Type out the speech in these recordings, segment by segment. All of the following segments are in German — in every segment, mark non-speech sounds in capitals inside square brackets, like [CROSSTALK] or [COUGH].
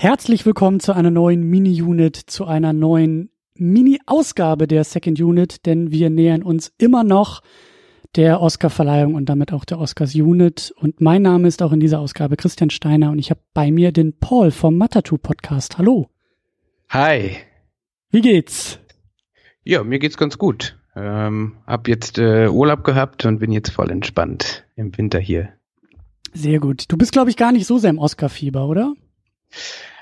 Herzlich willkommen zu einer neuen Mini-Unit, zu einer neuen Mini-Ausgabe der Second Unit, denn wir nähern uns immer noch der Oscar-Verleihung und damit auch der Oscars-Unit. Und mein Name ist auch in dieser Ausgabe Christian Steiner und ich habe bei mir den Paul vom Matatu-Podcast. Hallo. Hi. Wie geht's? Ja, mir geht's ganz gut. Ähm, hab jetzt äh, Urlaub gehabt und bin jetzt voll entspannt im Winter hier. Sehr gut. Du bist, glaube ich, gar nicht so sehr im Oscar-Fieber, oder?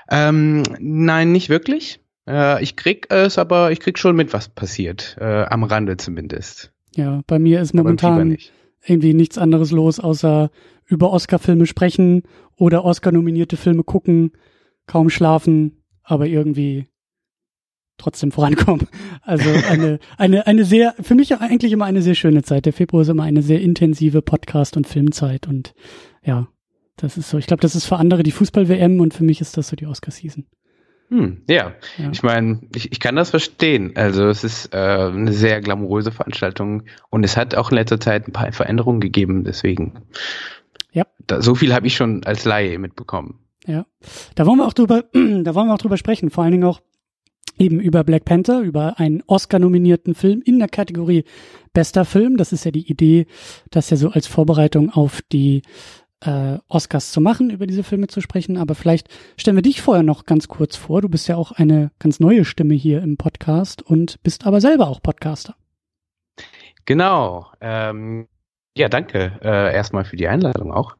Ähm, nein, nicht wirklich. Äh, ich krieg es, aber ich krieg schon mit, was passiert. Äh, am Rande zumindest. Ja, bei mir ist momentan nicht. irgendwie nichts anderes los, außer über Oscar-Filme sprechen oder Oscar-nominierte Filme gucken, kaum schlafen, aber irgendwie trotzdem vorankommen. [LAUGHS] Also eine, eine, eine sehr, für mich eigentlich immer eine sehr schöne Zeit. Der Februar ist immer eine sehr intensive Podcast- und Filmzeit und ja, das ist so, ich glaube, das ist für andere die Fußball-WM und für mich ist das so die Oscar-Season. Hm, ja. ja. ich meine, ich, ich kann das verstehen. Also es ist äh, eine sehr glamouröse Veranstaltung und es hat auch in letzter Zeit ein paar Veränderungen gegeben, deswegen. Ja. Da, so viel habe ich schon als Laie mitbekommen. Ja, da wollen wir auch drüber, [CLEARS THROAT] da wollen wir auch drüber sprechen. Vor allen Dingen auch eben über Black Panther, über einen Oscar-nominierten Film in der Kategorie Bester Film. Das ist ja die Idee, das ja so als Vorbereitung auf die äh, Oscars zu machen, über diese Filme zu sprechen. Aber vielleicht stellen wir dich vorher noch ganz kurz vor. Du bist ja auch eine ganz neue Stimme hier im Podcast und bist aber selber auch Podcaster. Genau. Ähm, ja, danke äh, erstmal für die Einladung auch.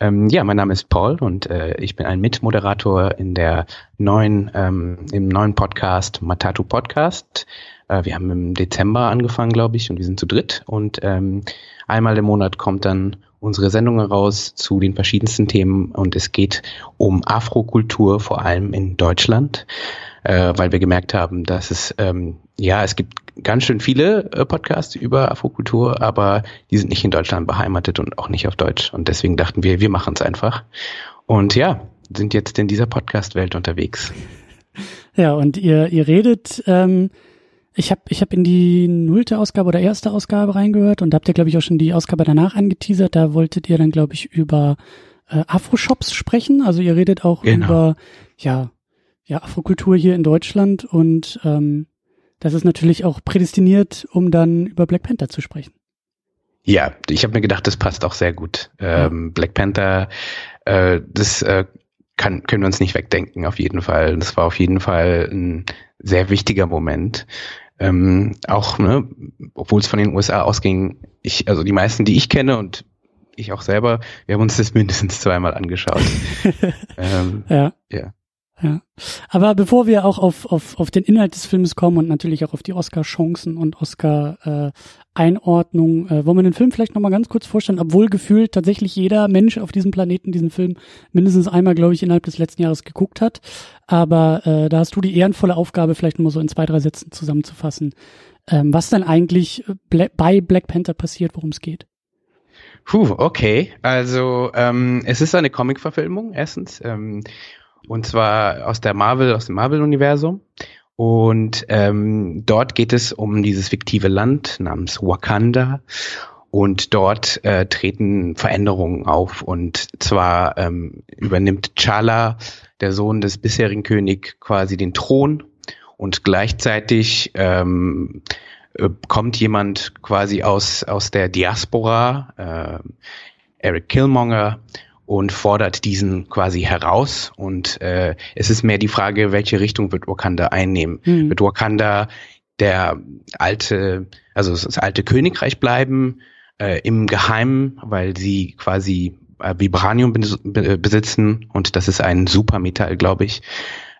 Ähm, ja, mein Name ist Paul und äh, ich bin ein Mitmoderator in der neuen, ähm, im neuen Podcast Matatu Podcast. Äh, wir haben im Dezember angefangen, glaube ich, und wir sind zu dritt. Und ähm, einmal im Monat kommt dann unsere Sendung heraus zu den verschiedensten Themen und es geht um Afrokultur, vor allem in Deutschland, äh, weil wir gemerkt haben, dass es, ähm, ja, es gibt ganz schön viele äh, Podcasts über Afrokultur, aber die sind nicht in Deutschland beheimatet und auch nicht auf Deutsch. Und deswegen dachten wir, wir machen es einfach. Und ja, sind jetzt in dieser Podcast-Welt unterwegs. Ja, und ihr, ihr redet ähm, ich habe ich hab in die nullte Ausgabe oder erste Ausgabe reingehört und da habt ihr, glaube ich, auch schon die Ausgabe danach angeteasert. Da wolltet ihr dann, glaube ich, über äh, Afro-Shops sprechen. Also ihr redet auch genau. über ja, ja, Afrokultur hier in Deutschland und ähm, das ist natürlich auch prädestiniert, um dann über Black Panther zu sprechen. Ja, ich habe mir gedacht, das passt auch sehr gut. Ähm. Black Panther, äh, das äh, kann, können wir uns nicht wegdenken, auf jeden Fall. Das war auf jeden Fall ein sehr wichtiger Moment ähm, auch, ne, obwohl es von den USA ausging, ich, also die meisten, die ich kenne und ich auch selber, wir haben uns das [LAUGHS] mindestens zweimal angeschaut. [LAUGHS] ähm, ja. ja. Ja. Aber bevor wir auch auf, auf, auf den Inhalt des Films kommen und natürlich auch auf die Oscar-Chancen und Oscar-Einordnung, äh, äh, wollen wir den Film vielleicht nochmal ganz kurz vorstellen, obwohl gefühlt tatsächlich jeder Mensch auf diesem Planeten diesen Film mindestens einmal, glaube ich, innerhalb des letzten Jahres geguckt hat. Aber äh, da hast du die ehrenvolle Aufgabe, vielleicht nochmal so in zwei, drei Sätzen zusammenzufassen, ähm, was dann eigentlich Bla bei Black Panther passiert, worum es geht. Puh, okay. Also ähm, es ist eine Comic-Verfilmung, erstens. Ähm, und zwar aus der Marvel, aus dem Marvel-Universum. Und ähm, dort geht es um dieses fiktive Land namens Wakanda. Und dort äh, treten Veränderungen auf. Und zwar ähm, übernimmt Chala, der Sohn des bisherigen Königs, quasi den Thron. Und gleichzeitig ähm, äh, kommt jemand quasi aus, aus der Diaspora, äh, Eric Killmonger, und fordert diesen quasi heraus. Und äh, es ist mehr die Frage, welche Richtung wird Wakanda einnehmen? Mhm. Wird Wakanda der alte, also das alte Königreich bleiben, äh, im Geheimen, weil sie quasi äh, Vibranium besitzen und das ist ein Supermetall, glaube ich,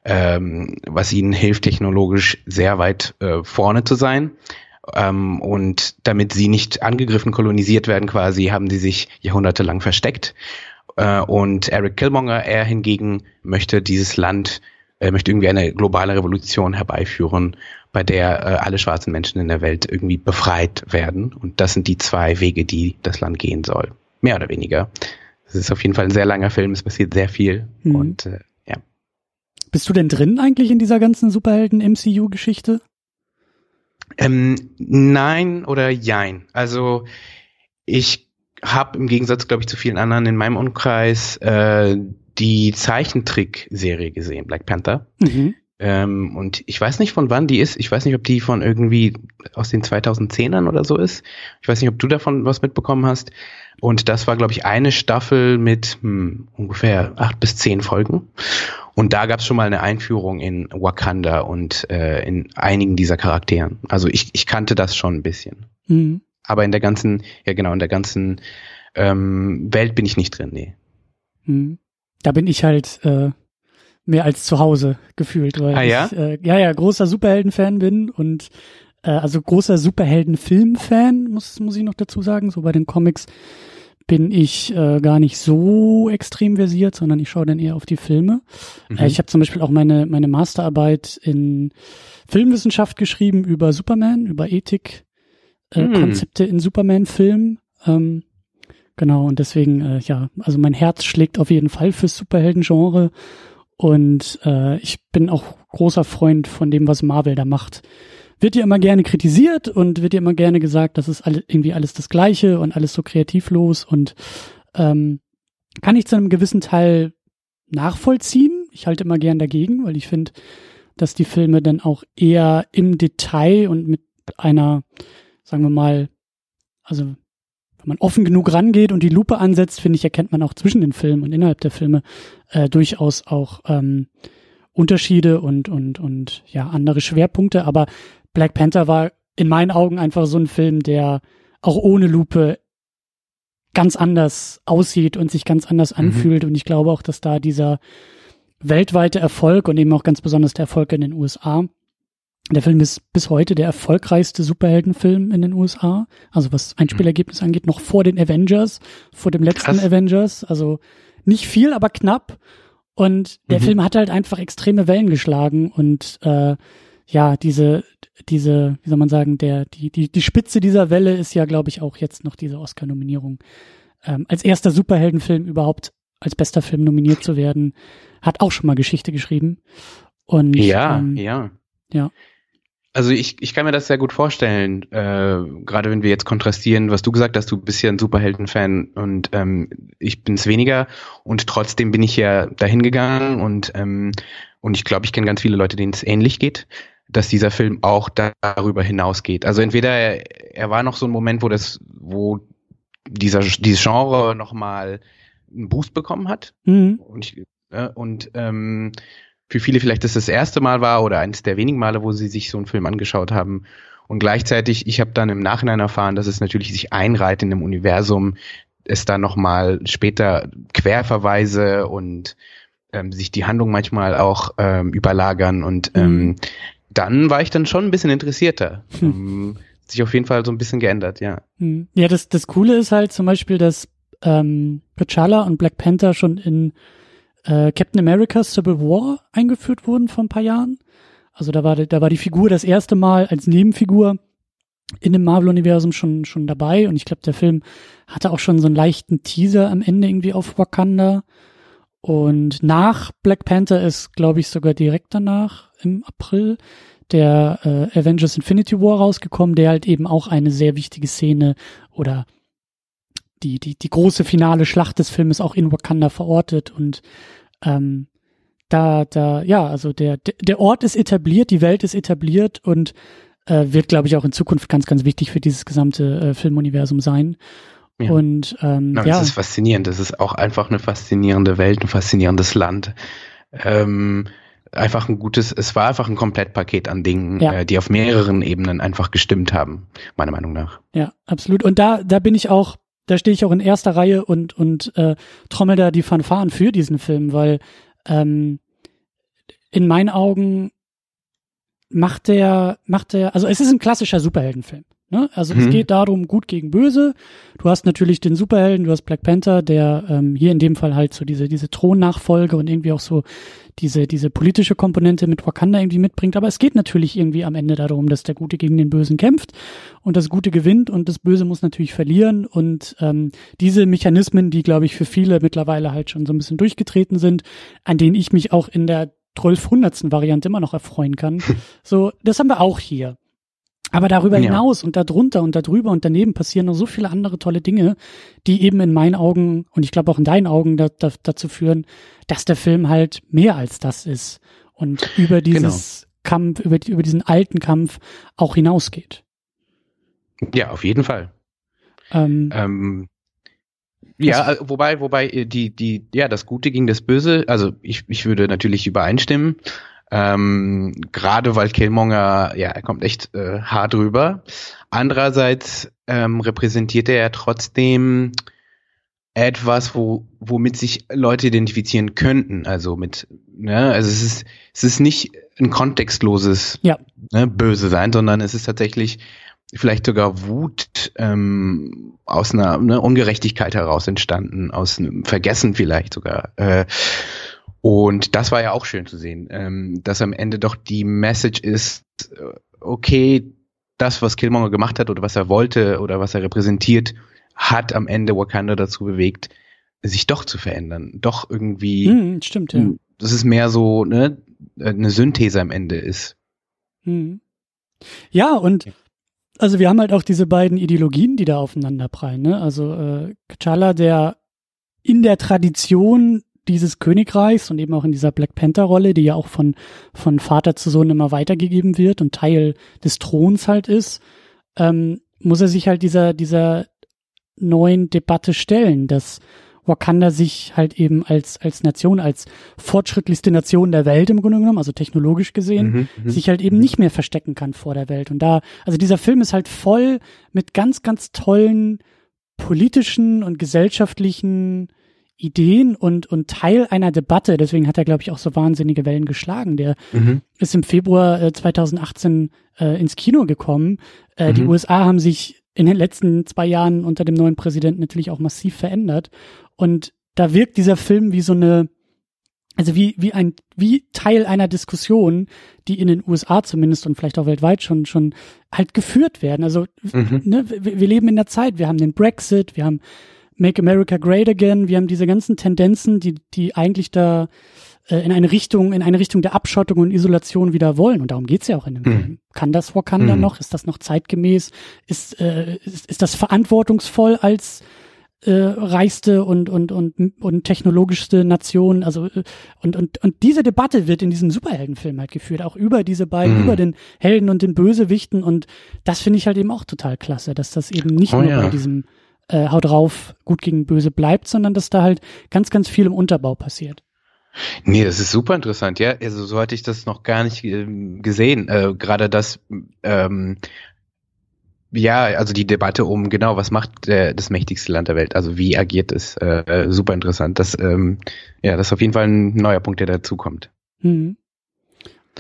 ähm, was ihnen hilft, technologisch sehr weit äh, vorne zu sein. Ähm, und damit sie nicht angegriffen, kolonisiert werden quasi, haben sie sich jahrhundertelang versteckt. Äh, und Eric Killmonger, er hingegen möchte dieses Land, äh, möchte irgendwie eine globale Revolution herbeiführen, bei der äh, alle schwarzen Menschen in der Welt irgendwie befreit werden. Und das sind die zwei Wege, die das Land gehen soll. Mehr oder weniger. Es ist auf jeden Fall ein sehr langer Film, es passiert sehr viel. Mhm. Und äh, ja. Bist du denn drin eigentlich in dieser ganzen Superhelden-MCU-Geschichte? Ähm, nein oder jein. Also ich habe im Gegensatz, glaube ich, zu vielen anderen in meinem Umkreis äh, die Zeichentrick-Serie gesehen, Black Panther. Mhm. Ähm, und ich weiß nicht, von wann die ist. Ich weiß nicht, ob die von irgendwie aus den 2010ern oder so ist. Ich weiß nicht, ob du davon was mitbekommen hast. Und das war, glaube ich, eine Staffel mit hm, ungefähr acht bis zehn Folgen. Und da gab es schon mal eine Einführung in Wakanda und äh, in einigen dieser Charakteren. Also ich, ich kannte das schon ein bisschen. Mhm. Aber in der ganzen, ja genau, in der ganzen ähm, Welt bin ich nicht drin, nee. Mhm. Da bin ich halt äh, mehr als zu Hause gefühlt, weil ah, ja? ich äh, ja ja großer Superhelden-Fan bin und äh, also großer Superhelden-Film-Fan muss muss ich noch dazu sagen. So bei den Comics bin ich äh, gar nicht so extrem versiert, sondern ich schaue dann eher auf die Filme. Mhm. Äh, ich habe zum Beispiel auch meine meine Masterarbeit in Filmwissenschaft geschrieben über Superman, über Ethik, äh, mhm. Konzepte in Superman-Filmen. Ähm, genau und deswegen äh, ja, also mein Herz schlägt auf jeden Fall fürs Superhelden-Genre und äh, ich bin auch großer Freund von dem, was Marvel da macht. Wird ja immer gerne kritisiert und wird ja immer gerne gesagt, das ist alle, irgendwie alles das Gleiche und alles so kreativlos und ähm, kann ich zu einem gewissen Teil nachvollziehen. Ich halte immer gern dagegen, weil ich finde, dass die Filme dann auch eher im Detail und mit einer, sagen wir mal, also wenn man offen genug rangeht und die Lupe ansetzt, finde ich, erkennt man auch zwischen den Filmen und innerhalb der Filme äh, durchaus auch ähm, Unterschiede und und und ja andere Schwerpunkte. Aber Black Panther war in meinen Augen einfach so ein Film, der auch ohne Lupe ganz anders aussieht und sich ganz anders mhm. anfühlt. Und ich glaube auch, dass da dieser weltweite Erfolg und eben auch ganz besonders der Erfolg in den USA der Film ist bis heute der erfolgreichste Superheldenfilm in den USA. Also was Einspielergebnis angeht, noch vor den Avengers, vor dem letzten Krass. Avengers. Also nicht viel, aber knapp. Und der mhm. Film hat halt einfach extreme Wellen geschlagen und äh, ja, diese, diese, wie soll man sagen, der, die, die, die Spitze dieser Welle ist ja, glaube ich, auch jetzt noch diese Oscar-Nominierung. Ähm, als erster Superheldenfilm überhaupt als bester Film nominiert zu werden, hat auch schon mal Geschichte geschrieben. Und ja, ähm, ja. Ja. Also ich, ich kann mir das sehr gut vorstellen, äh, gerade wenn wir jetzt kontrastieren, was du gesagt hast, du bist ja ein Superhelden-Fan und ähm, ich bin es weniger und trotzdem bin ich ja dahin gegangen und, ähm, und ich glaube, ich kenne ganz viele Leute, denen es ähnlich geht, dass dieser Film auch darüber hinausgeht. Also entweder er, er war noch so ein Moment, wo das, wo dieser dieses Genre nochmal einen Boost bekommen hat mhm. und ich, äh, und ähm, für viele vielleicht das das erste Mal war oder eines der wenigen Male, wo sie sich so einen Film angeschaut haben. Und gleichzeitig, ich habe dann im Nachhinein erfahren, dass es natürlich sich einreiht in dem Universum, es dann nochmal später Querverweise und ähm, sich die Handlung manchmal auch ähm, überlagern. Und mhm. ähm, dann war ich dann schon ein bisschen interessierter. Hm. Ähm, sich auf jeden Fall so ein bisschen geändert, ja. Hm. Ja, das, das Coole ist halt zum Beispiel, dass ähm, T'Challa und Black Panther schon in äh, Captain America Civil War eingeführt wurden vor ein paar Jahren. Also da war, da war die Figur das erste Mal als Nebenfigur in dem Marvel-Universum schon, schon dabei. Und ich glaube, der Film hatte auch schon so einen leichten Teaser am Ende irgendwie auf Wakanda. Und nach Black Panther ist, glaube ich, sogar direkt danach im April der äh, Avengers Infinity War rausgekommen, der halt eben auch eine sehr wichtige Szene oder die, die, die große finale Schlacht des Filmes auch in Wakanda verortet und ähm, da, da, ja, also der, der Ort ist etabliert, die Welt ist etabliert und äh, wird, glaube ich, auch in Zukunft ganz, ganz wichtig für dieses gesamte äh, Filmuniversum sein. Ja. Und ähm, ja, ja. Das ist faszinierend. Das ist auch einfach eine faszinierende Welt, ein faszinierendes Land. Ähm, einfach ein gutes, es war einfach ein Komplettpaket an Dingen, ja. äh, die auf mehreren Ebenen einfach gestimmt haben, meiner Meinung nach. Ja, absolut. Und da, da bin ich auch da stehe ich auch in erster Reihe und, und äh, trommel da die Fanfaren für diesen Film, weil ähm, in meinen Augen macht der, macht der, also es ist ein klassischer Superheldenfilm. Ne? Also mhm. es geht darum, gut gegen böse. Du hast natürlich den Superhelden, du hast Black Panther, der ähm, hier in dem Fall halt so diese, diese Thronnachfolge und irgendwie auch so diese, diese politische Komponente mit Wakanda irgendwie mitbringt. Aber es geht natürlich irgendwie am Ende darum, dass der Gute gegen den Bösen kämpft und das Gute gewinnt und das Böse muss natürlich verlieren. Und ähm, diese Mechanismen, die, glaube ich, für viele mittlerweile halt schon so ein bisschen durchgetreten sind, an denen ich mich auch in der 1200. Variante immer noch erfreuen kann. [LAUGHS] so, das haben wir auch hier. Aber darüber ja. hinaus und darunter und darüber und daneben passieren noch so viele andere tolle Dinge, die eben in meinen Augen und ich glaube auch in deinen Augen da, da, dazu führen, dass der Film halt mehr als das ist und über dieses genau. Kampf, über, über diesen alten Kampf auch hinausgeht. Ja, auf jeden Fall. Ähm, ähm, ja, äh, wobei, wobei äh, die, die, ja, das Gute gegen das Böse, also ich, ich würde natürlich übereinstimmen. Ähm, Gerade weil Killmonger, ja, er kommt echt äh, hart rüber. Andererseits ähm, repräsentiert er ja trotzdem etwas, wo, womit sich Leute identifizieren könnten. Also mit, ne, also es ist, es ist nicht ein kontextloses ja. ne, Böse sein, sondern es ist tatsächlich vielleicht sogar Wut ähm, aus einer ne, Ungerechtigkeit heraus entstanden, aus einem Vergessen vielleicht sogar. Äh, und das war ja auch schön zu sehen, ähm, dass am Ende doch die Message ist, äh, okay, das, was Killmonger gemacht hat oder was er wollte oder was er repräsentiert, hat am Ende Wakanda dazu bewegt, sich doch zu verändern, doch irgendwie. Mm, stimmt, ja. Das ist mehr so ne, eine Synthese am Ende ist. Mm. Ja, und also wir haben halt auch diese beiden Ideologien, die da aufeinander prallen. Ne? Also äh, T'Challa, der in der Tradition dieses Königreichs und eben auch in dieser Black Panther-Rolle, die ja auch von, von Vater zu Sohn immer weitergegeben wird und Teil des Throns halt ist, ähm, muss er sich halt dieser, dieser neuen Debatte stellen, dass Wakanda sich halt eben als, als Nation, als fortschrittlichste Nation der Welt im Grunde genommen, also technologisch gesehen, mhm, mhm, sich halt eben mhm. nicht mehr verstecken kann vor der Welt. Und da, also dieser Film ist halt voll mit ganz, ganz tollen politischen und gesellschaftlichen Ideen und, und Teil einer Debatte. Deswegen hat er, glaube ich, auch so wahnsinnige Wellen geschlagen. Der mhm. ist im Februar äh, 2018 äh, ins Kino gekommen. Äh, mhm. Die USA haben sich in den letzten zwei Jahren unter dem neuen Präsidenten natürlich auch massiv verändert. Und da wirkt dieser Film wie so eine, also wie, wie ein, wie Teil einer Diskussion, die in den USA zumindest und vielleicht auch weltweit schon, schon halt geführt werden. Also, mhm. ne, wir, wir leben in der Zeit, wir haben den Brexit, wir haben Make America Great Again, wir haben diese ganzen Tendenzen, die, die eigentlich da äh, in eine Richtung, in eine Richtung der Abschottung und Isolation wieder wollen. Und darum geht's ja auch in dem mhm. Film. Kann das Wakanda mhm. noch? Ist das noch zeitgemäß? Ist, äh, ist, ist das verantwortungsvoll als äh, reichste und, und, und, und technologischste Nation. Also äh, und, und, und diese Debatte wird in diesem Superheldenfilm halt geführt, auch über diese beiden, mhm. über den Helden und den Bösewichten. Und das finde ich halt eben auch total klasse, dass das eben nicht oh, nur ja. bei diesem äh, Haut drauf, gut gegen böse bleibt, sondern dass da halt ganz, ganz viel im Unterbau passiert. Nee, das ist super interessant, ja. Also so hatte ich das noch gar nicht äh, gesehen. Äh, Gerade das, ähm, ja, also die Debatte um genau, was macht äh, das mächtigste Land der Welt, also wie agiert es, äh, äh, super interessant. Das, ähm, ja, das ist auf jeden Fall ein neuer Punkt, der dazukommt. Mhm.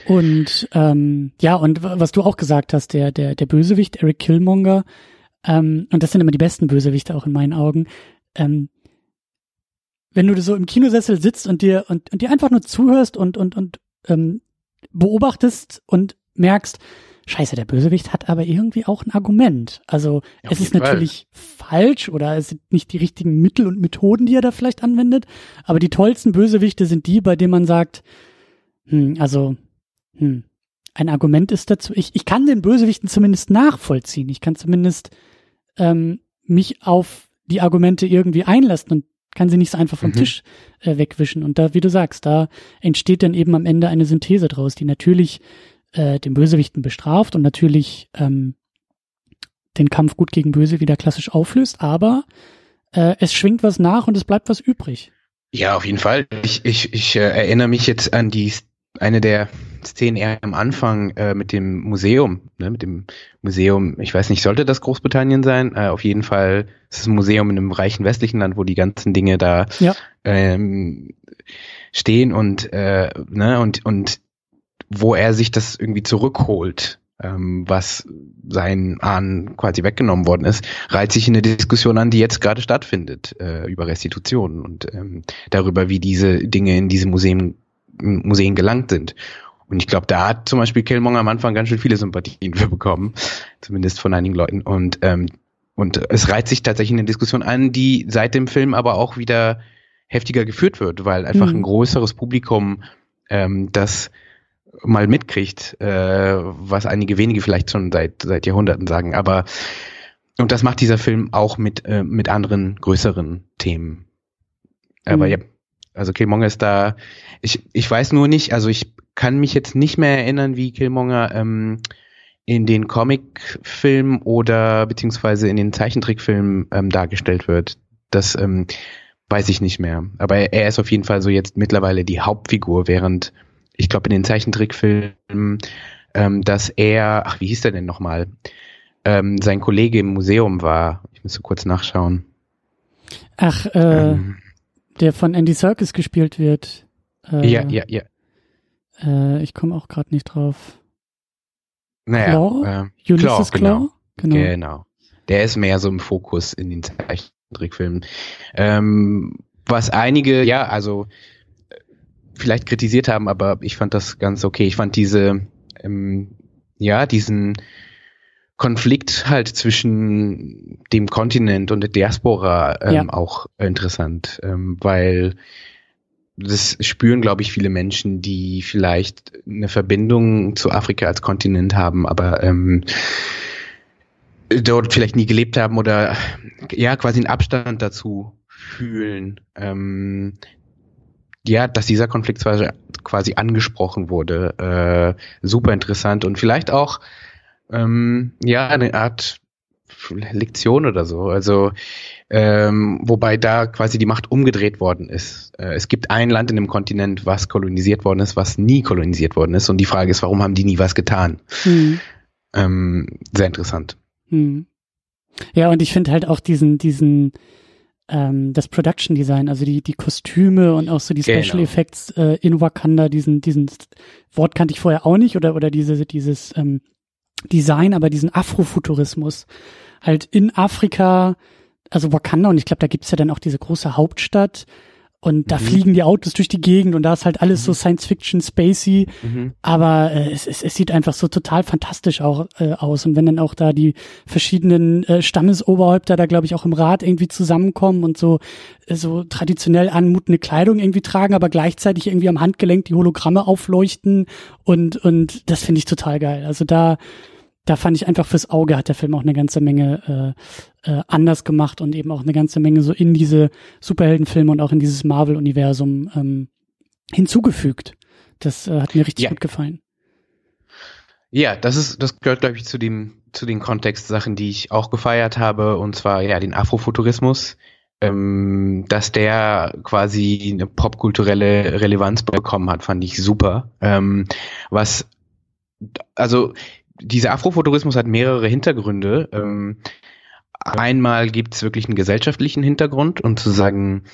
Und ähm, ja, und was du auch gesagt hast, der, der, der Bösewicht, Eric Killmonger, ähm, und das sind immer die besten Bösewichte auch in meinen Augen, ähm, wenn du so im Kinosessel sitzt und dir und, und dir einfach nur zuhörst und und und ähm, beobachtest und merkst, Scheiße, der Bösewicht hat aber irgendwie auch ein Argument. Also ja, es ist natürlich Fall. falsch oder es sind nicht die richtigen Mittel und Methoden, die er da vielleicht anwendet. Aber die tollsten Bösewichte sind die, bei denen man sagt, hm, also hm, ein Argument ist dazu. Ich, ich kann den Bösewichten zumindest nachvollziehen. Ich kann zumindest ähm, mich auf die Argumente irgendwie einlassen und kann sie nicht so einfach vom mhm. Tisch äh, wegwischen. Und da, wie du sagst, da entsteht dann eben am Ende eine Synthese draus, die natürlich äh, den Bösewichten bestraft und natürlich ähm, den Kampf gut gegen böse wieder klassisch auflöst, aber äh, es schwingt was nach und es bleibt was übrig. Ja, auf jeden Fall. Ich, ich, ich äh, erinnere mich jetzt an die eine der Szenen eher am Anfang äh, mit dem Museum, ne, mit dem Museum, ich weiß nicht, sollte das Großbritannien sein? Äh, auf jeden Fall ist es ein Museum in einem reichen westlichen Land, wo die ganzen Dinge da ja. ähm, stehen und, äh, ne, und, und wo er sich das irgendwie zurückholt, ähm, was seinen Ahnen quasi weggenommen worden ist, reiht sich in eine Diskussion an, die jetzt gerade stattfindet äh, über Restitutionen und ähm, darüber, wie diese Dinge in diese Museen, Museen gelangt sind. Und ich glaube, da hat zum Beispiel Killmonger am Anfang ganz schön viele Sympathien [LAUGHS] für bekommen, zumindest von einigen Leuten. Und ähm, und es reiht sich tatsächlich eine Diskussion an, die seit dem Film aber auch wieder heftiger geführt wird, weil einfach mhm. ein größeres Publikum ähm, das mal mitkriegt, äh, was einige wenige vielleicht schon seit, seit Jahrhunderten sagen. Aber und das macht dieser Film auch mit, äh, mit anderen größeren Themen. Aber mhm. ja, also Killmonger ist da, ich, ich weiß nur nicht, also ich kann mich jetzt nicht mehr erinnern, wie Killmonger ähm, in den Comicfilmen oder beziehungsweise in den Zeichentrickfilmen ähm, dargestellt wird. Das ähm, weiß ich nicht mehr. Aber er ist auf jeden Fall so jetzt mittlerweile die Hauptfigur, während ich glaube in den Zeichentrickfilmen, ähm, dass er, ach, wie hieß der denn nochmal? Ähm, sein Kollege im Museum war. Ich muss so kurz nachschauen. Ach, äh, ähm, der von Andy Serkis gespielt wird. Äh, ja, ja, ja. Äh, ich komme auch gerade nicht drauf. Naja, Claw? Äh, Ulysses Claw? Genau. genau. genau. Der ist mehr so im Fokus in den Zeichentrickfilmen. Ähm, was einige, ja, also vielleicht kritisiert haben, aber ich fand das ganz okay. Ich fand diese, ähm, ja, diesen Konflikt halt zwischen dem Kontinent und der Diaspora ähm, ja. auch interessant, ähm, weil das spüren, glaube ich, viele Menschen, die vielleicht eine Verbindung zu Afrika als Kontinent haben, aber ähm, dort vielleicht nie gelebt haben oder ja quasi einen Abstand dazu fühlen. Ähm, ja, dass dieser Konflikt quasi angesprochen wurde, äh, super interessant und vielleicht auch ähm, ja eine Art Lektion oder so. Also ähm, wobei da quasi die Macht umgedreht worden ist. Äh, es gibt ein Land in dem Kontinent, was kolonisiert worden ist, was nie kolonisiert worden ist. Und die Frage ist, warum haben die nie was getan? Hm. Ähm, sehr interessant. Hm. Ja, und ich finde halt auch diesen, diesen, ähm, das Production Design, also die, die Kostüme und auch so die Special genau. Effects äh, in Wakanda, diesen, diesen Wort kannte ich vorher auch nicht oder, oder diese, dieses ähm, Design, aber diesen Afrofuturismus halt in Afrika, also Wakanda und ich glaube, da gibt's ja dann auch diese große Hauptstadt und da mhm. fliegen die Autos durch die Gegend und da ist halt alles mhm. so Science-Fiction, spacey, mhm. aber äh, es, es, es sieht einfach so total fantastisch auch äh, aus. Und wenn dann auch da die verschiedenen äh, Stammesoberhäupter da, glaube ich, auch im Rat irgendwie zusammenkommen und so, äh, so traditionell anmutende Kleidung irgendwie tragen, aber gleichzeitig irgendwie am Handgelenk die Hologramme aufleuchten und, und das finde ich total geil. Also da, da fand ich einfach fürs Auge hat der Film auch eine ganze Menge äh, äh, anders gemacht und eben auch eine ganze Menge so in diese Superheldenfilme und auch in dieses Marvel-Universum ähm, hinzugefügt. Das äh, hat mir richtig ja. gut gefallen. Ja, das ist, das gehört, glaube ich, zu dem, zu den Kontextsachen, die ich auch gefeiert habe, und zwar ja den Afrofuturismus, ähm, dass der quasi eine popkulturelle Relevanz bekommen hat, fand ich super. Ähm, was, also dieser Afrofuturismus hat mehrere Hintergründe. Ähm, einmal gibt es wirklich einen gesellschaftlichen Hintergrund und zu sagen,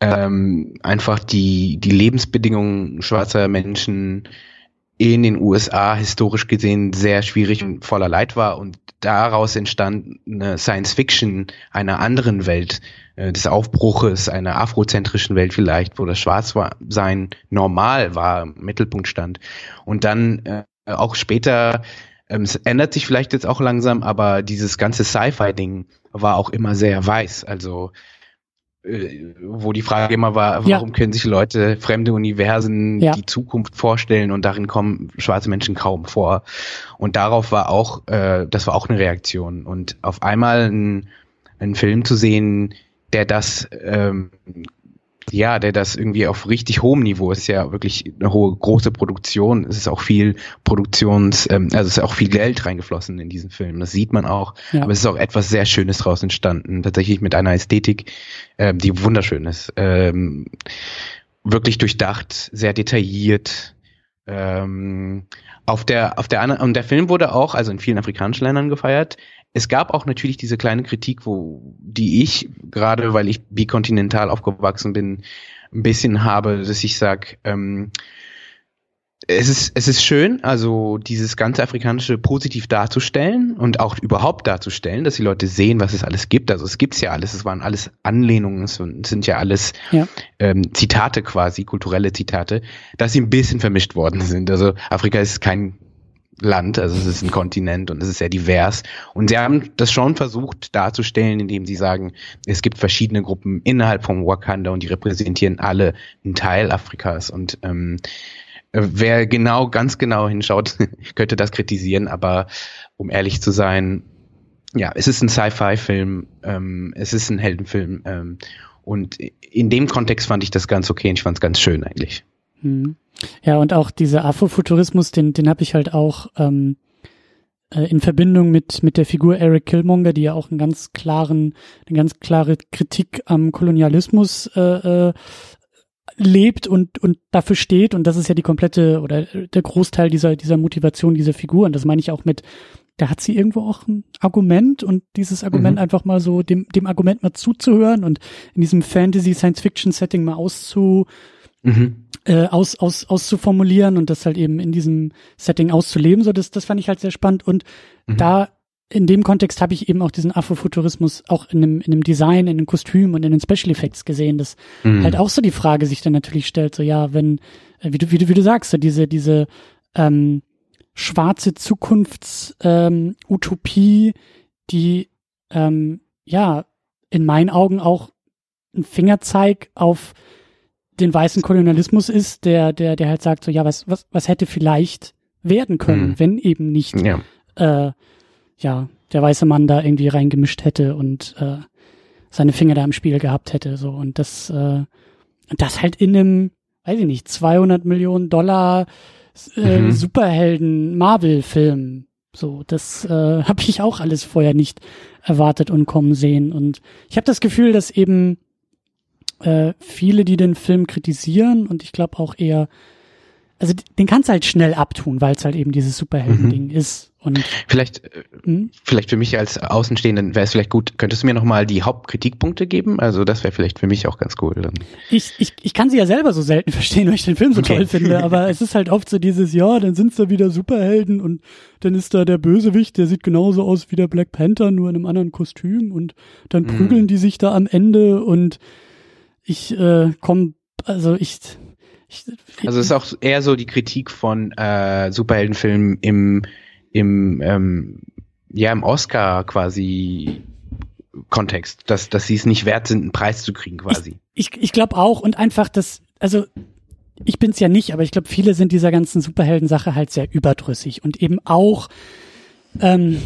ähm, einfach die, die Lebensbedingungen schwarzer Menschen in den USA historisch gesehen sehr schwierig und voller Leid war und daraus entstand eine Science Fiction einer anderen Welt, äh, des Aufbruches einer afrozentrischen Welt vielleicht, wo das Schwarzsein normal war, im Mittelpunkt stand. Und dann äh, auch später ähm, es ändert sich vielleicht jetzt auch langsam, aber dieses ganze Sci-Fi-Ding war auch immer sehr weiß. Also äh, wo die Frage immer war, warum ja. können sich Leute fremde Universen ja. die Zukunft vorstellen und darin kommen schwarze Menschen kaum vor. Und darauf war auch, äh, das war auch eine Reaktion. Und auf einmal ein, einen Film zu sehen, der das ähm, ja, der das irgendwie auf richtig hohem Niveau ist ja wirklich eine hohe, große Produktion. Es ist auch viel Produktions, ähm, also es ist auch viel Geld reingeflossen in diesen Film. Das sieht man auch. Ja. Aber es ist auch etwas sehr Schönes draus entstanden. Tatsächlich mit einer Ästhetik, ähm, die wunderschön ist. Ähm, wirklich durchdacht, sehr detailliert. Ähm, auf der, auf der anderen, und der Film wurde auch, also in vielen afrikanischen Ländern gefeiert. Es gab auch natürlich diese kleine Kritik, wo die ich gerade, weil ich bikontinental aufgewachsen bin, ein bisschen habe, dass ich sag, ähm, es ist es ist schön, also dieses ganze afrikanische positiv darzustellen und auch überhaupt darzustellen, dass die Leute sehen, was es alles gibt. Also es gibt's ja alles, es waren alles Anlehnungen, es sind ja alles ja. Ähm, Zitate quasi, kulturelle Zitate, dass sie ein bisschen vermischt worden sind. Also Afrika ist kein Land, also es ist ein Kontinent und es ist sehr divers. Und sie haben das schon versucht darzustellen, indem sie sagen, es gibt verschiedene Gruppen innerhalb von Wakanda und die repräsentieren alle einen Teil Afrikas. Und ähm, äh, wer genau, ganz genau hinschaut, [LAUGHS] könnte das kritisieren, aber um ehrlich zu sein, ja, es ist ein Sci-Fi-Film, ähm, es ist ein Heldenfilm ähm, und in dem Kontext fand ich das ganz okay und ich fand es ganz schön eigentlich. Hm. Ja, und auch dieser Afrofuturismus, den, den habe ich halt auch ähm, äh, in Verbindung mit, mit der Figur Eric Killmonger, die ja auch einen ganz klaren, eine ganz klare Kritik am Kolonialismus äh, äh, lebt und, und dafür steht. Und das ist ja die komplette oder der Großteil dieser, dieser Motivation dieser Figur. Und das meine ich auch mit, da hat sie irgendwo auch ein Argument und dieses Argument mhm. einfach mal so dem, dem Argument mal zuzuhören und in diesem Fantasy-Science-Fiction-Setting mal auszu, mhm. äh, aus, aus, auszuformulieren und das halt eben in diesem Setting auszuleben. So, das, das fand ich halt sehr spannend. Und mhm. da in dem Kontext habe ich eben auch diesen Afrofuturismus auch in einem, in einem Design, in den Kostümen und in den Special Effects gesehen, dass mhm. halt auch so die Frage sich dann natürlich stellt, so ja, wenn, äh, wie du, wie du, wie du sagst, so diese, diese ähm, schwarze Zukunftsutopie, ähm, die ähm, ja in meinen Augen auch ein Fingerzeig auf den weißen Kolonialismus ist, der, der, der halt sagt, so ja, was, was, was hätte vielleicht werden können, mhm. wenn eben nicht ja. Äh, ja, der weiße Mann da irgendwie reingemischt hätte und äh, seine Finger da im Spiel gehabt hätte. So und das, äh, das halt in einem, weiß ich nicht, 200 Millionen Dollar äh, mhm. Superhelden Marvel-Film. So, das äh, [LAUGHS] habe ich auch alles vorher nicht erwartet und kommen sehen. Und ich habe das Gefühl, dass eben äh, viele, die den Film kritisieren und ich glaube auch eher, also den kannst du halt schnell abtun, weil es halt eben dieses Superhelden-Ding mhm. ist. Und vielleicht, hm? vielleicht für mich als Außenstehenden wäre es vielleicht gut, könntest du mir nochmal die Hauptkritikpunkte geben? Also das wäre vielleicht für mich auch ganz cool. Dann. Ich, ich, ich kann sie ja selber so selten [LAUGHS] verstehen, weil ich den Film so okay. toll finde, aber es ist halt oft so dieses, ja, dann sind's da wieder Superhelden und dann ist da der Bösewicht, der sieht genauso aus wie der Black Panther, nur in einem anderen Kostüm und dann mhm. prügeln die sich da am Ende und ich äh, komm, also ich also es ist auch eher so die Kritik von äh, Superheldenfilmen im im ähm, ja im Oscar quasi Kontext, dass dass sie es nicht wert sind, einen Preis zu kriegen quasi. Ich ich, ich glaube auch und einfach das also ich bin's ja nicht, aber ich glaube viele sind dieser ganzen Superhelden-Sache halt sehr überdrüssig und eben auch ähm,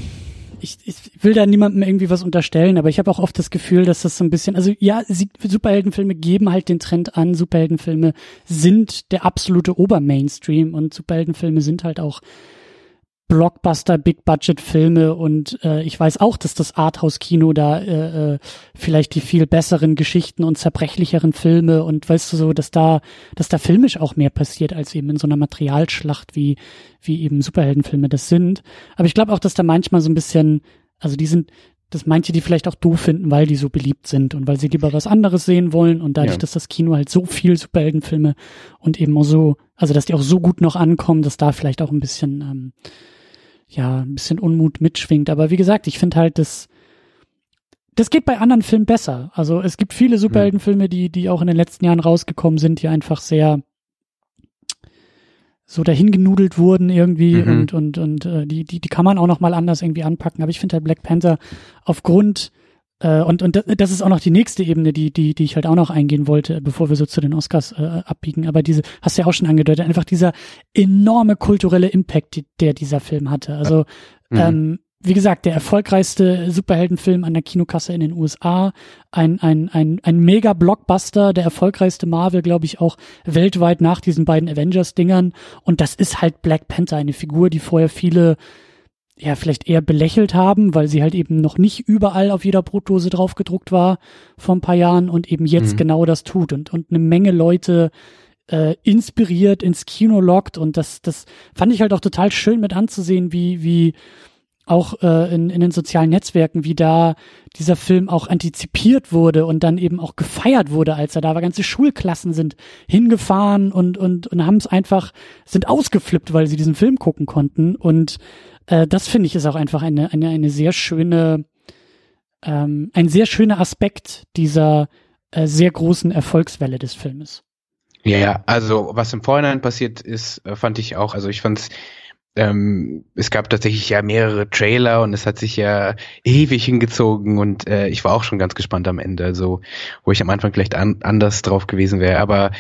ich, ich will da niemandem irgendwie was unterstellen, aber ich habe auch oft das Gefühl, dass das so ein bisschen, also ja, Superheldenfilme geben halt den Trend an, Superheldenfilme sind der absolute Obermainstream und Superheldenfilme sind halt auch Blockbuster, Big-Budget-Filme und äh, ich weiß auch, dass das Arthouse-Kino da äh, äh, vielleicht die viel besseren Geschichten und zerbrechlicheren Filme und weißt du so, dass da, dass da filmisch auch mehr passiert als eben in so einer Materialschlacht wie wie eben Superheldenfilme das sind. Aber ich glaube auch, dass da manchmal so ein bisschen, also die sind, dass manche die vielleicht auch doof finden, weil die so beliebt sind und weil sie lieber was anderes sehen wollen und dadurch, ja. dass das Kino halt so viel Superheldenfilme und eben auch so, also dass die auch so gut noch ankommen, dass da vielleicht auch ein bisschen ähm, ja, ein bisschen Unmut mitschwingt. Aber wie gesagt, ich finde halt, das, das geht bei anderen Filmen besser. Also es gibt viele Superheldenfilme, die, die auch in den letzten Jahren rausgekommen sind, die einfach sehr so dahingenudelt wurden irgendwie mhm. und und und äh, die die die kann man auch noch mal anders irgendwie anpacken. Aber ich finde halt Black Panther aufgrund äh, und, und das ist auch noch die nächste Ebene, die, die, die ich halt auch noch eingehen wollte, bevor wir so zu den Oscars äh, abbiegen. Aber diese, hast du ja auch schon angedeutet, einfach dieser enorme kulturelle Impact, die, der dieser Film hatte. Also, mhm. ähm, wie gesagt, der erfolgreichste Superheldenfilm an der Kinokasse in den USA, ein, ein, ein, ein Mega-Blockbuster, der erfolgreichste Marvel, glaube ich, auch weltweit nach diesen beiden Avengers-Dingern. Und das ist halt Black Panther, eine Figur, die vorher viele ja, vielleicht eher belächelt haben, weil sie halt eben noch nicht überall auf jeder Brotdose drauf gedruckt war vor ein paar Jahren und eben jetzt mhm. genau das tut und, und eine Menge Leute äh, inspiriert ins Kino lockt und das, das fand ich halt auch total schön mit anzusehen, wie, wie auch äh, in, in den sozialen Netzwerken, wie da dieser Film auch antizipiert wurde und dann eben auch gefeiert wurde, als er da war. Ganze Schulklassen sind hingefahren und, und, und haben es einfach, sind ausgeflippt, weil sie diesen Film gucken konnten und äh, das finde ich ist auch einfach eine, eine, eine sehr schöne, ähm, ein sehr schöner Aspekt dieser äh, sehr großen Erfolgswelle des Filmes. Ja, ja, also was im Vorhinein passiert ist, äh, fand ich auch, also ich fand es ähm, es gab tatsächlich ja mehrere Trailer und es hat sich ja ewig hingezogen und äh, ich war auch schon ganz gespannt am Ende, also wo ich am Anfang vielleicht an, anders drauf gewesen wäre. Aber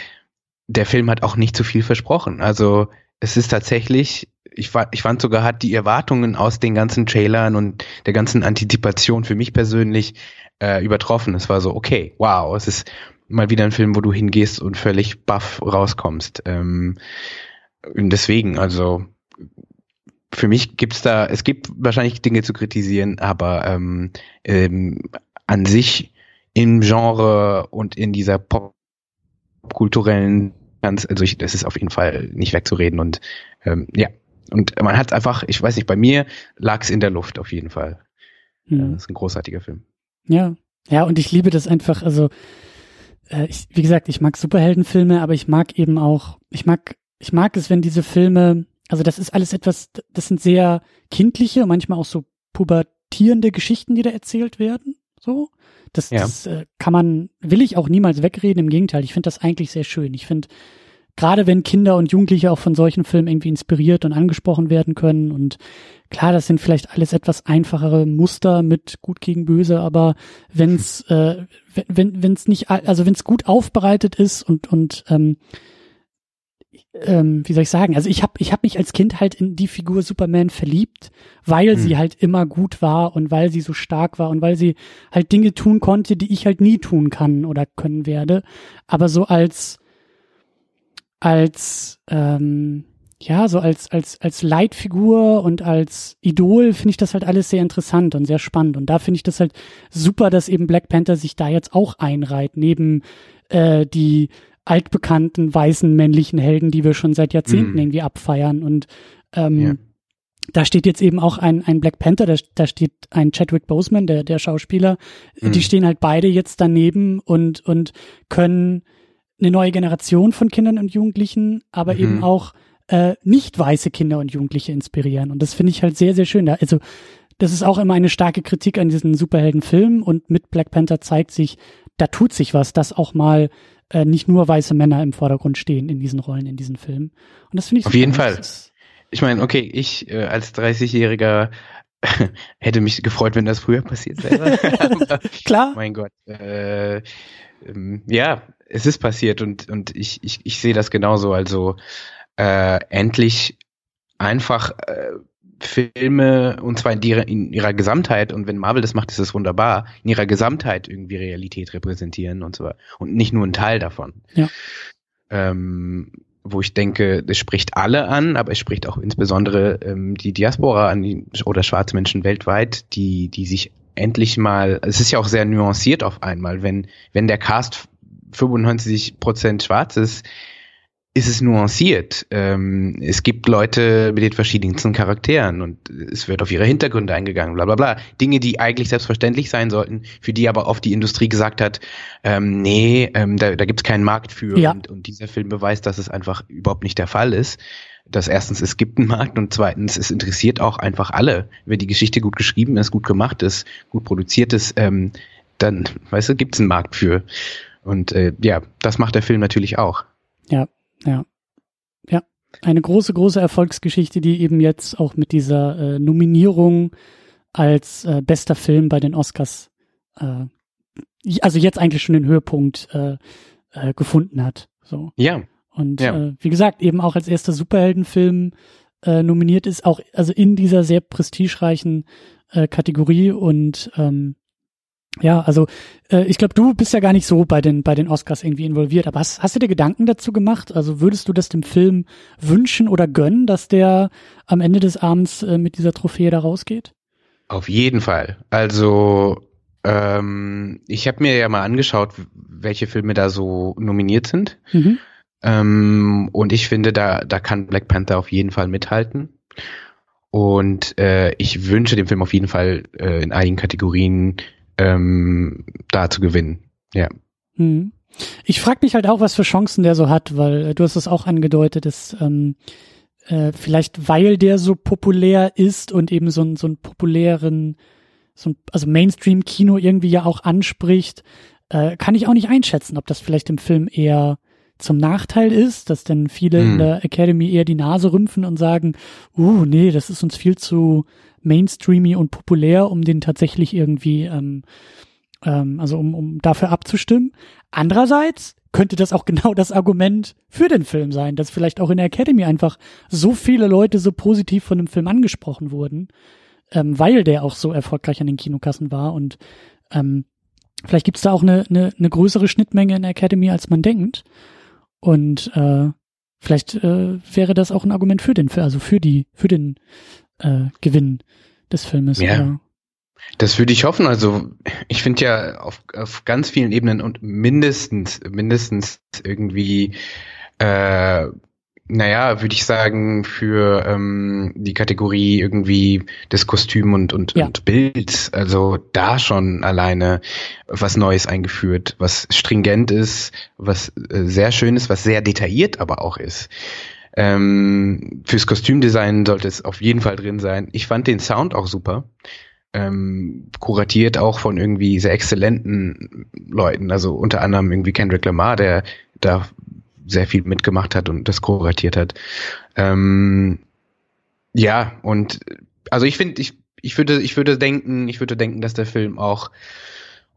der Film hat auch nicht zu viel versprochen. Also es ist tatsächlich, ich, ich fand sogar, hat die Erwartungen aus den ganzen Trailern und der ganzen Antizipation für mich persönlich äh, übertroffen. Es war so, okay, wow, es ist mal wieder ein Film, wo du hingehst und völlig baff rauskommst. Ähm, deswegen, also für mich gibt's da, es gibt wahrscheinlich Dinge zu kritisieren, aber ähm, ähm, an sich im Genre und in dieser popkulturellen also ich, das ist auf jeden Fall nicht wegzureden und ähm, ja, und man hat einfach, ich weiß nicht, bei mir lag es in der Luft auf jeden Fall. Hm. Ja, das ist ein großartiger Film. Ja, ja, und ich liebe das einfach, also äh, ich, wie gesagt, ich mag Superheldenfilme, aber ich mag eben auch, ich mag, ich mag es, wenn diese Filme, also das ist alles etwas, das sind sehr kindliche, manchmal auch so pubertierende Geschichten, die da erzählt werden, so. Das, ja. das äh, kann man, will ich auch niemals wegreden, im Gegenteil, ich finde das eigentlich sehr schön. Ich finde, gerade wenn Kinder und Jugendliche auch von solchen Filmen irgendwie inspiriert und angesprochen werden können und klar, das sind vielleicht alles etwas einfachere Muster mit gut gegen böse, aber wenn's äh, wenn wenn's nicht also wenn's gut aufbereitet ist und und ähm, ähm, wie soll ich sagen? Also ich habe ich hab mich als Kind halt in die Figur Superman verliebt, weil hm. sie halt immer gut war und weil sie so stark war und weil sie halt Dinge tun konnte, die ich halt nie tun kann oder können werde. Aber so als als ähm, ja, so als, als, als Leitfigur und als Idol finde ich das halt alles sehr interessant und sehr spannend. Und da finde ich das halt super, dass eben Black Panther sich da jetzt auch einreiht, neben äh, die altbekannten weißen männlichen Helden, die wir schon seit Jahrzehnten mhm. irgendwie abfeiern. Und ähm, ja. da steht jetzt eben auch ein, ein Black Panther, da, da steht ein Chadwick Boseman, der, der Schauspieler. Mhm. Die stehen halt beide jetzt daneben und, und können eine neue Generation von Kindern und Jugendlichen, aber mhm. eben auch äh, nicht weiße Kinder und Jugendliche inspirieren. Und das finde ich halt sehr, sehr schön. Also das ist auch immer eine starke Kritik an diesen Superheldenfilmen und mit Black Panther zeigt sich, da tut sich was, dass auch mal äh, nicht nur weiße Männer im Vordergrund stehen in diesen Rollen, in diesen Filmen. Und das finde ich auf jeden Fall. Ich meine, okay, ich äh, als 30-Jähriger [LAUGHS] hätte mich gefreut, wenn das früher passiert wäre. [LAUGHS] Klar. Mein Gott. Äh, ähm, ja, es ist passiert und, und ich, ich, ich sehe das genauso. Also äh, endlich einfach äh, Filme, und zwar in, die, in, ihrer Gesamtheit, und wenn Marvel das macht, ist es wunderbar, in ihrer Gesamtheit irgendwie Realität repräsentieren und so Und nicht nur ein Teil davon. Ja. Ähm, wo ich denke, das spricht alle an, aber es spricht auch insbesondere ähm, die Diaspora an die, oder schwarze Menschen weltweit, die, die sich endlich mal, es ist ja auch sehr nuanciert auf einmal, wenn, wenn der Cast 95 Prozent schwarz ist, ist es nuanciert. Ähm, es gibt Leute mit den verschiedensten Charakteren und es wird auf ihre Hintergründe eingegangen, bla bla bla. Dinge, die eigentlich selbstverständlich sein sollten, für die aber oft die Industrie gesagt hat, ähm, nee, ähm, da, da gibt es keinen Markt für. Ja. Und, und dieser Film beweist, dass es einfach überhaupt nicht der Fall ist. Dass erstens, es gibt einen Markt und zweitens, es interessiert auch einfach alle. Wenn die Geschichte gut geschrieben ist, gut gemacht ist, gut produziert ist, ähm, dann, weißt du, gibt es einen Markt für. Und äh, ja, das macht der Film natürlich auch. Ja, ja. Ja. Eine große, große Erfolgsgeschichte, die eben jetzt auch mit dieser äh, Nominierung als äh, bester Film bei den Oscars, äh, also jetzt eigentlich schon den Höhepunkt äh, äh, gefunden hat. So. Ja. Und ja. Äh, wie gesagt, eben auch als erster Superheldenfilm äh, nominiert ist, auch also in dieser sehr prestigereichen äh, Kategorie und ähm, ja, also äh, ich glaube, du bist ja gar nicht so bei den bei den Oscars irgendwie involviert, aber hast, hast du dir Gedanken dazu gemacht? Also würdest du das dem Film wünschen oder gönnen, dass der am Ende des Abends äh, mit dieser Trophäe da rausgeht? Auf jeden Fall. Also ähm, ich habe mir ja mal angeschaut, welche Filme da so nominiert sind. Mhm. Ähm, und ich finde, da da kann Black Panther auf jeden Fall mithalten. Und äh, ich wünsche dem Film auf jeden Fall äh, in einigen Kategorien ähm, da zu gewinnen. Ja. Hm. Ich frage mich halt auch, was für Chancen der so hat, weil äh, du hast es auch angedeutet, dass ähm, äh, vielleicht weil der so populär ist und eben so, ein, so einen populären, so ein, also Mainstream-Kino irgendwie ja auch anspricht, äh, kann ich auch nicht einschätzen, ob das vielleicht im Film eher zum Nachteil ist, dass dann viele hm. in der Academy eher die Nase rümpfen und sagen, uh, nee, das ist uns viel zu mainstreamy und populär, um den tatsächlich irgendwie, ähm, ähm, also um, um dafür abzustimmen. Andererseits könnte das auch [LAUGHS] genau das Argument für den Film sein, dass vielleicht auch in der Academy einfach so viele Leute so positiv von dem Film angesprochen wurden, ähm, weil der auch so erfolgreich an den Kinokassen war und ähm, vielleicht gibt's da auch eine, eine, eine größere Schnittmenge in der Academy, als man denkt. Und äh, vielleicht äh, wäre das auch ein Argument für den, also für die, für den äh, Gewinn des Filmes. Ja. Oder? Das würde ich hoffen. Also ich finde ja auf, auf ganz vielen Ebenen und mindestens, mindestens irgendwie äh, naja, würde ich sagen, für ähm, die Kategorie irgendwie des Kostüm und, und, ja. und Bild, also da schon alleine was Neues eingeführt, was stringent ist, was äh, sehr schön ist, was sehr detailliert aber auch ist. Ähm, fürs Kostümdesign sollte es auf jeden Fall drin sein. Ich fand den Sound auch super. Ähm, kuratiert auch von irgendwie sehr exzellenten Leuten, also unter anderem irgendwie Kendrick Lamar, der da sehr viel mitgemacht hat und das kuratiert hat. Ähm, ja, und also ich finde, ich, ich würde, ich würde denken, ich würde denken, dass der Film auch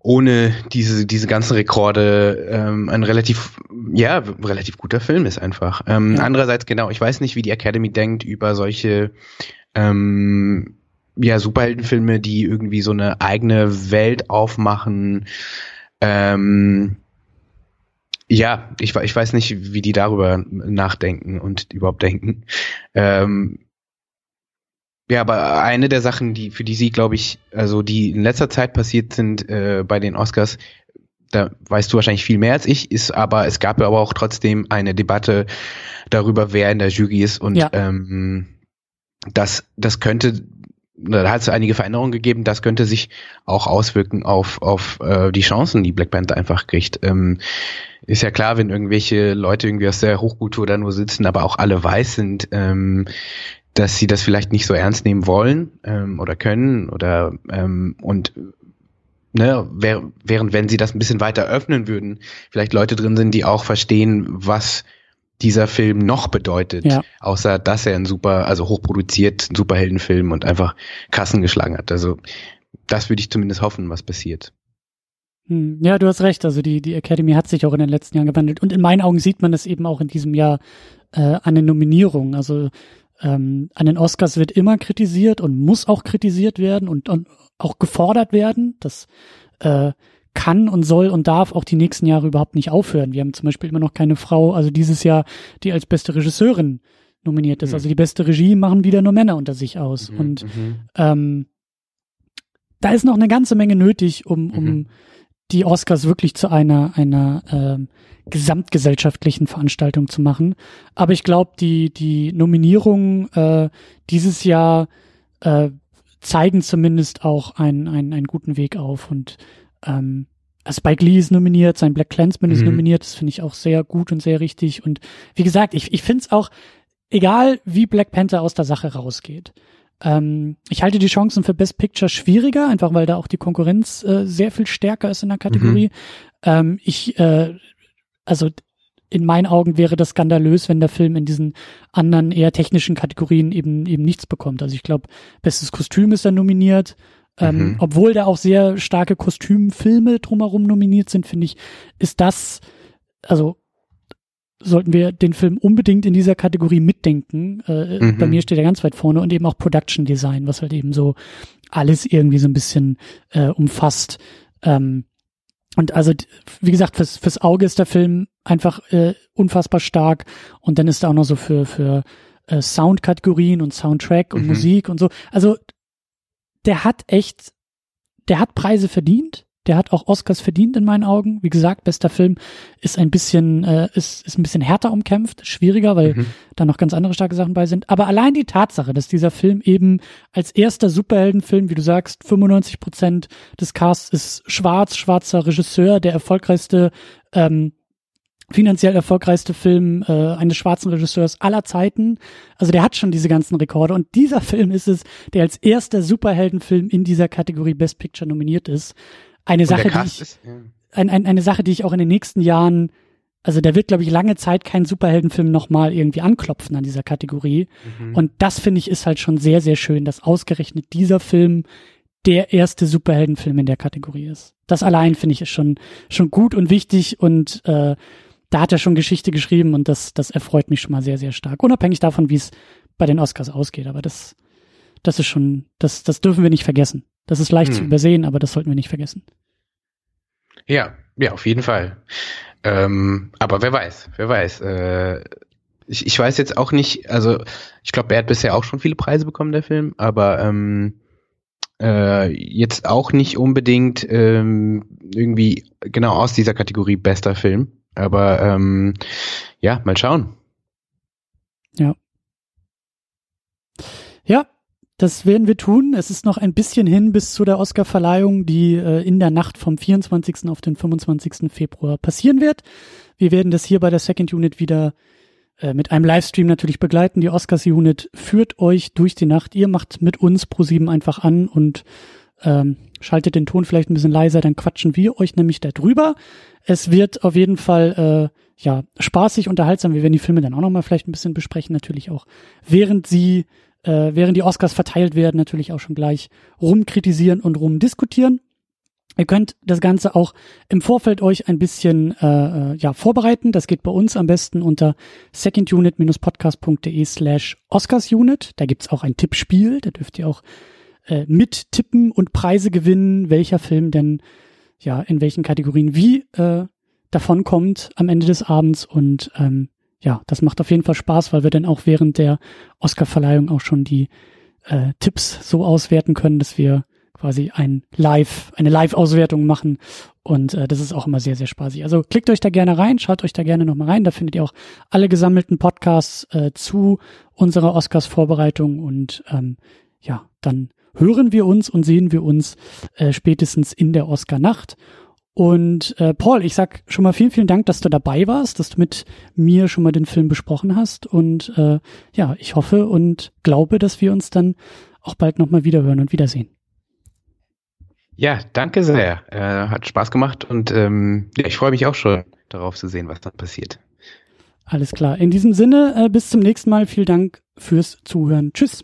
ohne diese, diese ganzen Rekorde ähm, ein relativ, ja, relativ guter Film ist einfach. Ähm, ja. Andererseits, genau, ich weiß nicht, wie die Academy denkt über solche ähm, ja, Superheldenfilme, die irgendwie so eine eigene Welt aufmachen. Ähm, ja, ich, ich weiß nicht, wie die darüber nachdenken und überhaupt denken. Ähm, ja, aber eine der Sachen, die für die sie, glaube ich, also die in letzter Zeit passiert sind äh, bei den Oscars, da weißt du wahrscheinlich viel mehr als ich, ist aber es gab aber auch trotzdem eine Debatte darüber, wer in der Jury ist und ja. ähm, das das könnte da hat es einige Veränderungen gegeben, das könnte sich auch auswirken auf, auf äh, die Chancen, die Black Panther einfach kriegt. Ähm, ist ja klar, wenn irgendwelche Leute irgendwie aus der Hochkultur da nur sitzen, aber auch alle weiß sind, ähm, dass sie das vielleicht nicht so ernst nehmen wollen ähm, oder können oder ähm, und ne, während wenn sie das ein bisschen weiter öffnen würden, vielleicht Leute drin sind, die auch verstehen, was dieser Film noch bedeutet, ja. außer dass er ein super, also hochproduziert, ein Superheldenfilm und einfach Kassen geschlagen hat. Also das würde ich zumindest hoffen, was passiert. Hm, ja, du hast recht. Also die, die Academy hat sich auch in den letzten Jahren gewandelt. Und in meinen Augen sieht man das eben auch in diesem Jahr äh, an den Nominierungen. Also ähm, an den Oscars wird immer kritisiert und muss auch kritisiert werden und, und auch gefordert werden. Das äh, kann und soll und darf auch die nächsten Jahre überhaupt nicht aufhören. Wir haben zum Beispiel immer noch keine Frau, also dieses Jahr, die als beste Regisseurin nominiert ist. Mhm. Also die beste Regie machen wieder nur Männer unter sich aus. Mhm, und mhm. ähm, da ist noch eine ganze Menge nötig, um, um mhm. Die Oscars wirklich zu einer, einer ähm, gesamtgesellschaftlichen Veranstaltung zu machen. Aber ich glaube, die, die Nominierungen äh, dieses Jahr äh, zeigen zumindest auch einen, einen, einen guten Weg auf. Und ähm, Spike Lee ist nominiert, sein Black Clansman mhm. ist nominiert, das finde ich auch sehr gut und sehr richtig. Und wie gesagt, ich, ich finde es auch, egal wie Black Panther aus der Sache rausgeht, ähm, ich halte die Chancen für Best Picture schwieriger, einfach weil da auch die Konkurrenz äh, sehr viel stärker ist in der Kategorie. Mhm. Ähm, ich, äh, also in meinen Augen wäre das skandalös, wenn der Film in diesen anderen eher technischen Kategorien eben eben nichts bekommt. Also ich glaube, bestes Kostüm ist da nominiert, ähm, mhm. Obwohl da auch sehr starke Kostümfilme drumherum nominiert sind, finde ich, ist das, also sollten wir den Film unbedingt in dieser Kategorie mitdenken. Äh, mhm. Bei mir steht er ganz weit vorne und eben auch Production Design, was halt eben so alles irgendwie so ein bisschen äh, umfasst. Ähm, und also, wie gesagt, fürs, fürs Auge ist der Film einfach äh, unfassbar stark. Und dann ist er auch noch so für, für äh, Soundkategorien und Soundtrack und mhm. Musik und so. Also der hat echt, der hat Preise verdient. Der hat auch Oscars verdient in meinen Augen. Wie gesagt, bester Film ist ein bisschen, äh, ist, ist ein bisschen härter umkämpft, schwieriger, weil mhm. da noch ganz andere starke Sachen bei sind. Aber allein die Tatsache, dass dieser Film eben als erster Superheldenfilm, wie du sagst, 95 Prozent des Casts ist schwarz, schwarzer Regisseur, der erfolgreichste ähm, finanziell erfolgreichste Film äh, eines schwarzen Regisseurs aller Zeiten. Also der hat schon diese ganzen Rekorde und dieser [LAUGHS] Film ist es, der als erster Superheldenfilm in dieser Kategorie Best Picture nominiert ist. Eine Sache, die ich, ist, ja. ein, ein, eine Sache, die ich auch in den nächsten Jahren, also der wird, glaube ich, lange Zeit kein Superheldenfilm nochmal irgendwie anklopfen an dieser Kategorie. Mhm. Und das finde ich ist halt schon sehr, sehr schön, dass ausgerechnet dieser Film der erste Superheldenfilm in der Kategorie ist. Das allein finde ich ist schon, schon gut und wichtig und äh, da hat er schon Geschichte geschrieben und das, das erfreut mich schon mal sehr, sehr stark. Unabhängig davon, wie es bei den Oscars ausgeht. Aber das, das ist schon, das, das dürfen wir nicht vergessen. Das ist leicht hm. zu übersehen, aber das sollten wir nicht vergessen. Ja, ja, auf jeden Fall. Ähm, aber wer weiß, wer weiß. Äh, ich, ich weiß jetzt auch nicht, also ich glaube, er hat bisher auch schon viele Preise bekommen, der Film, aber ähm, äh, jetzt auch nicht unbedingt ähm, irgendwie genau aus dieser Kategorie bester Film. Aber ähm, ja, mal schauen. Ja. Ja, das werden wir tun. Es ist noch ein bisschen hin bis zu der Oscarverleihung, die äh, in der Nacht vom 24. auf den 25. Februar passieren wird. Wir werden das hier bei der Second Unit wieder äh, mit einem Livestream natürlich begleiten. Die Oscars Unit führt euch durch die Nacht. Ihr macht mit uns pro sieben einfach an und ähm, schaltet den Ton vielleicht ein bisschen leiser, dann quatschen wir euch nämlich da drüber. Es wird auf jeden Fall äh, ja spaßig, unterhaltsam. Wir werden die Filme dann auch nochmal vielleicht ein bisschen besprechen, natürlich auch während sie äh, während die Oscars verteilt werden, natürlich auch schon gleich rumkritisieren und rumdiskutieren. Ihr könnt das Ganze auch im Vorfeld euch ein bisschen äh, äh ja, vorbereiten. Das geht bei uns am besten unter secondunit-podcast.de slash oscarsunit. Da gibt's auch ein Tippspiel. Da dürft ihr auch äh, mittippen und Preise gewinnen, welcher Film denn ja in welchen Kategorien wie äh, davon kommt am Ende des Abends. Und ähm, ja, das macht auf jeden Fall Spaß, weil wir dann auch während der Oscarverleihung auch schon die äh, Tipps so auswerten können, dass wir quasi ein Live, eine Live-Auswertung machen. Und äh, das ist auch immer sehr, sehr spaßig. Also klickt euch da gerne rein, schaut euch da gerne nochmal rein. Da findet ihr auch alle gesammelten Podcasts äh, zu unserer Oscars-Vorbereitung. Und ähm, ja, dann hören wir uns und sehen wir uns äh, spätestens in der Oscar-Nacht. Und äh, Paul, ich sag schon mal vielen, vielen Dank, dass du dabei warst, dass du mit mir schon mal den Film besprochen hast. Und äh, ja, ich hoffe und glaube, dass wir uns dann auch bald nochmal wiederhören und wiedersehen. Ja, danke sehr. Äh, hat Spaß gemacht und ähm, ich freue mich auch schon darauf zu sehen, was dann passiert. Alles klar. In diesem Sinne, äh, bis zum nächsten Mal. Vielen Dank fürs Zuhören. Tschüss.